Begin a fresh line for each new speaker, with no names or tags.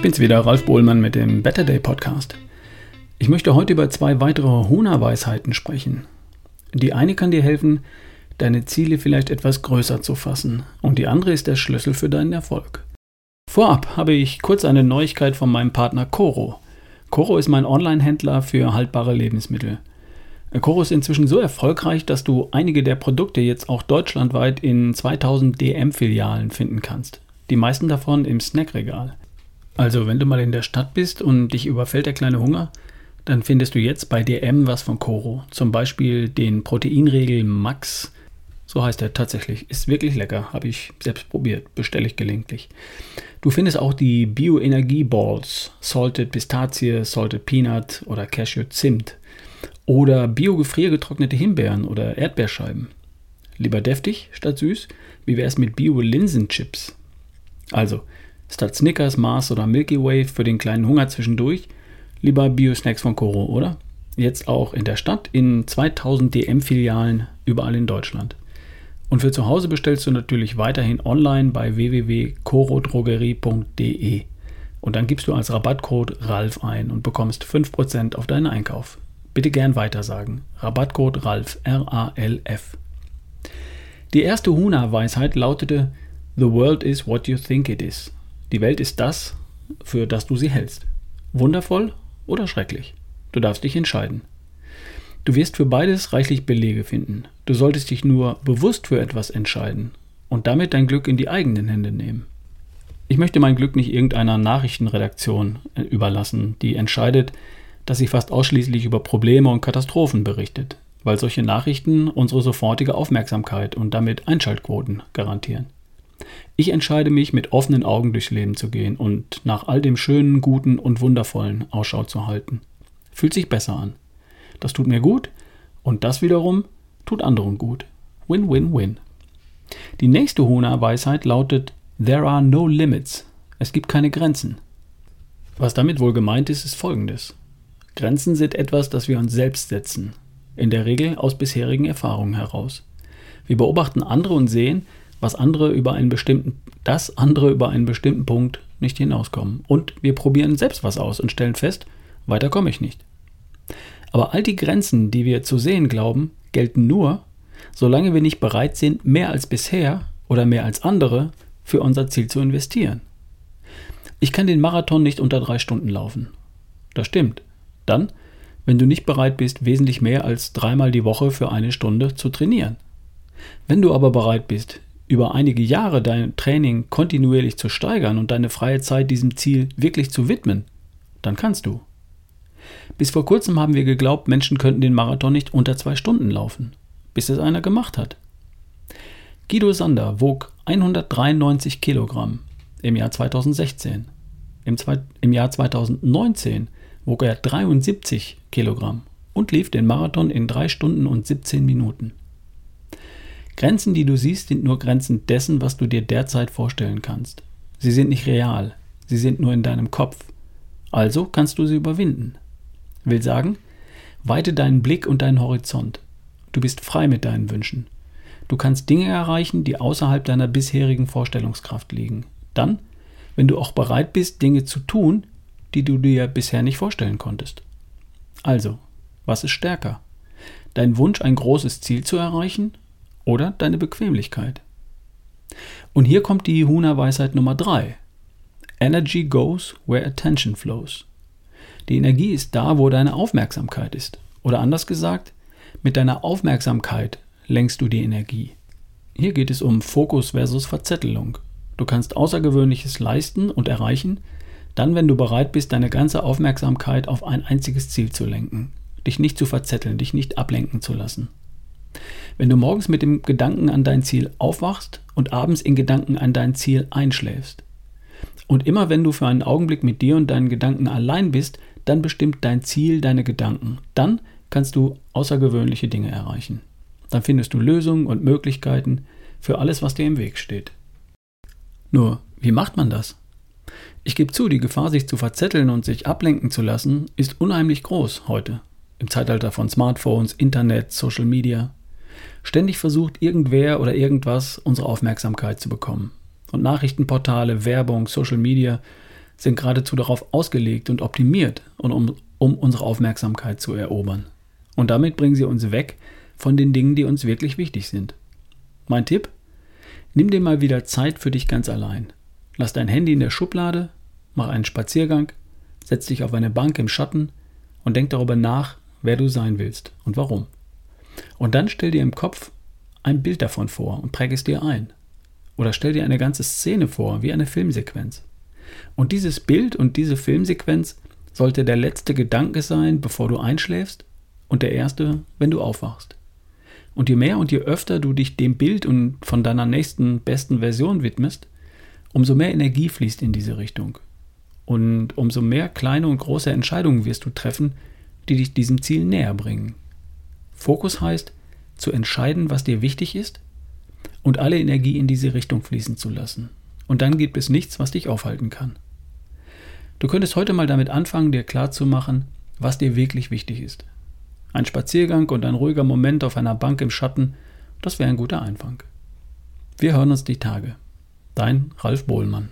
bin's wieder, Ralf Bohlmann mit dem Better Day Podcast. Ich möchte heute über zwei weitere Huna-Weisheiten sprechen. Die eine kann dir helfen, deine Ziele vielleicht etwas größer zu fassen, und die andere ist der Schlüssel für deinen Erfolg. Vorab habe ich kurz eine Neuigkeit von meinem Partner Coro. Coro ist mein Online-Händler für haltbare Lebensmittel. Coro ist inzwischen so erfolgreich, dass du einige der Produkte jetzt auch deutschlandweit in 2000 DM-Filialen finden kannst. Die meisten davon im Snackregal. Also, wenn du mal in der Stadt bist und dich überfällt der kleine Hunger, dann findest du jetzt bei DM was von Coro. Zum Beispiel den Proteinregel Max. So heißt er tatsächlich. Ist wirklich lecker. Habe ich selbst probiert. Bestelle ich gelegentlich. Du findest auch die Bioenergie Balls. Salted Pistazie, Salted Peanut oder Cashew Zimt. Oder bio-gefriergetrocknete Himbeeren oder Erdbeerscheiben. Lieber deftig statt süß? Wie wäre es mit Bio-Linsenchips? Also, Statt Snickers, Mars oder Milky Way für den kleinen Hunger zwischendurch, lieber Bio-Snacks von Coro, oder? Jetzt auch in der Stadt in 2000 DM-Filialen überall in Deutschland. Und für zu Hause bestellst du natürlich weiterhin online bei www.corodrogerie.de. Und dann gibst du als Rabattcode RALF ein und bekommst 5% auf deinen Einkauf. Bitte gern weitersagen. Rabattcode RALF, R-A-L-F. Die erste Huna-Weisheit lautete: The world is what you think it is. Die Welt ist das, für das du sie hältst. Wundervoll oder schrecklich. Du darfst dich entscheiden. Du wirst für beides reichlich Belege finden. Du solltest dich nur bewusst für etwas entscheiden und damit dein Glück in die eigenen Hände nehmen. Ich möchte mein Glück nicht irgendeiner Nachrichtenredaktion äh, überlassen, die entscheidet, dass sie fast ausschließlich über Probleme und Katastrophen berichtet, weil solche Nachrichten unsere sofortige Aufmerksamkeit und damit Einschaltquoten garantieren. Ich entscheide mich, mit offenen Augen durchs Leben zu gehen und nach all dem Schönen, Guten und Wundervollen Ausschau zu halten. Fühlt sich besser an. Das tut mir gut und das wiederum tut anderen gut. Win, win, win. Die nächste Huna-Weisheit lautet: There are no limits. Es gibt keine Grenzen. Was damit wohl gemeint ist, ist folgendes: Grenzen sind etwas, das wir uns selbst setzen. In der Regel aus bisherigen Erfahrungen heraus. Wir beobachten andere und sehen, was andere über einen bestimmten, dass andere über einen bestimmten Punkt nicht hinauskommen. Und wir probieren selbst was aus und stellen fest, weiter komme ich nicht. Aber all die Grenzen, die wir zu sehen glauben, gelten nur, solange wir nicht bereit sind, mehr als bisher oder mehr als andere für unser Ziel zu investieren. Ich kann den Marathon nicht unter drei Stunden laufen. Das stimmt. Dann, wenn du nicht bereit bist, wesentlich mehr als dreimal die Woche für eine Stunde zu trainieren. Wenn du aber bereit bist, über einige Jahre dein Training kontinuierlich zu steigern und deine freie Zeit diesem Ziel wirklich zu widmen, dann kannst du. Bis vor kurzem haben wir geglaubt, Menschen könnten den Marathon nicht unter zwei Stunden laufen, bis es einer gemacht hat. Guido Sander wog 193 Kilogramm im Jahr 2016. Im, Im, Jahr 2019 wog er 73 Kilogramm und lief den Marathon in 3 Stunden und 17 Minuten. Grenzen, die du siehst, sind nur Grenzen dessen, was du dir derzeit vorstellen kannst. Sie sind nicht real, sie sind nur in deinem Kopf. Also kannst du sie überwinden. Will sagen, weite deinen Blick und deinen Horizont. Du bist frei mit deinen Wünschen. Du kannst Dinge erreichen, die außerhalb deiner bisherigen Vorstellungskraft liegen. Dann, wenn du auch bereit bist, Dinge zu tun, die du dir bisher nicht vorstellen konntest. Also, was ist stärker? Dein Wunsch, ein großes Ziel zu erreichen oder deine Bequemlichkeit. Und hier kommt die Huna-Weisheit Nummer 3. Energy goes where attention flows. Die Energie ist da, wo deine Aufmerksamkeit ist. Oder anders gesagt, mit deiner Aufmerksamkeit lenkst du die Energie. Hier geht es um Fokus versus Verzettelung. Du kannst Außergewöhnliches leisten und erreichen, dann wenn du bereit bist, deine ganze Aufmerksamkeit auf ein einziges Ziel zu lenken, dich nicht zu verzetteln, dich nicht ablenken zu lassen. Wenn du morgens mit dem Gedanken an dein Ziel aufwachst und abends in Gedanken an dein Ziel einschläfst. Und immer wenn du für einen Augenblick mit dir und deinen Gedanken allein bist, dann bestimmt dein Ziel deine Gedanken. Dann kannst du außergewöhnliche Dinge erreichen. Dann findest du Lösungen und Möglichkeiten für alles, was dir im Weg steht. Nur, wie macht man das? Ich gebe zu, die Gefahr, sich zu verzetteln und sich ablenken zu lassen, ist unheimlich groß heute. Im Zeitalter von Smartphones, Internet, Social Media. Ständig versucht irgendwer oder irgendwas unsere Aufmerksamkeit zu bekommen. Und Nachrichtenportale, Werbung, Social Media sind geradezu darauf ausgelegt und optimiert, um, um unsere Aufmerksamkeit zu erobern. Und damit bringen sie uns weg von den Dingen, die uns wirklich wichtig sind. Mein Tipp? Nimm dir mal wieder Zeit für dich ganz allein. Lass dein Handy in der Schublade, mach einen Spaziergang, setz dich auf eine Bank im Schatten und denk darüber nach, wer du sein willst und warum. Und dann stell dir im Kopf ein Bild davon vor und präg es dir ein. Oder stell dir eine ganze Szene vor, wie eine Filmsequenz. Und dieses Bild und diese Filmsequenz sollte der letzte Gedanke sein, bevor du einschläfst und der erste, wenn du aufwachst. Und je mehr und je öfter du dich dem Bild und von deiner nächsten besten Version widmest, umso mehr Energie fließt in diese Richtung. Und umso mehr kleine und große Entscheidungen wirst du treffen, die dich diesem Ziel näher bringen. Fokus heißt, zu entscheiden, was dir wichtig ist und alle Energie in diese Richtung fließen zu lassen. Und dann gibt es nichts, was dich aufhalten kann. Du könntest heute mal damit anfangen, dir klarzumachen, was dir wirklich wichtig ist. Ein Spaziergang und ein ruhiger Moment auf einer Bank im Schatten, das wäre ein guter Einfang. Wir hören uns die Tage. Dein Ralf Bohlmann.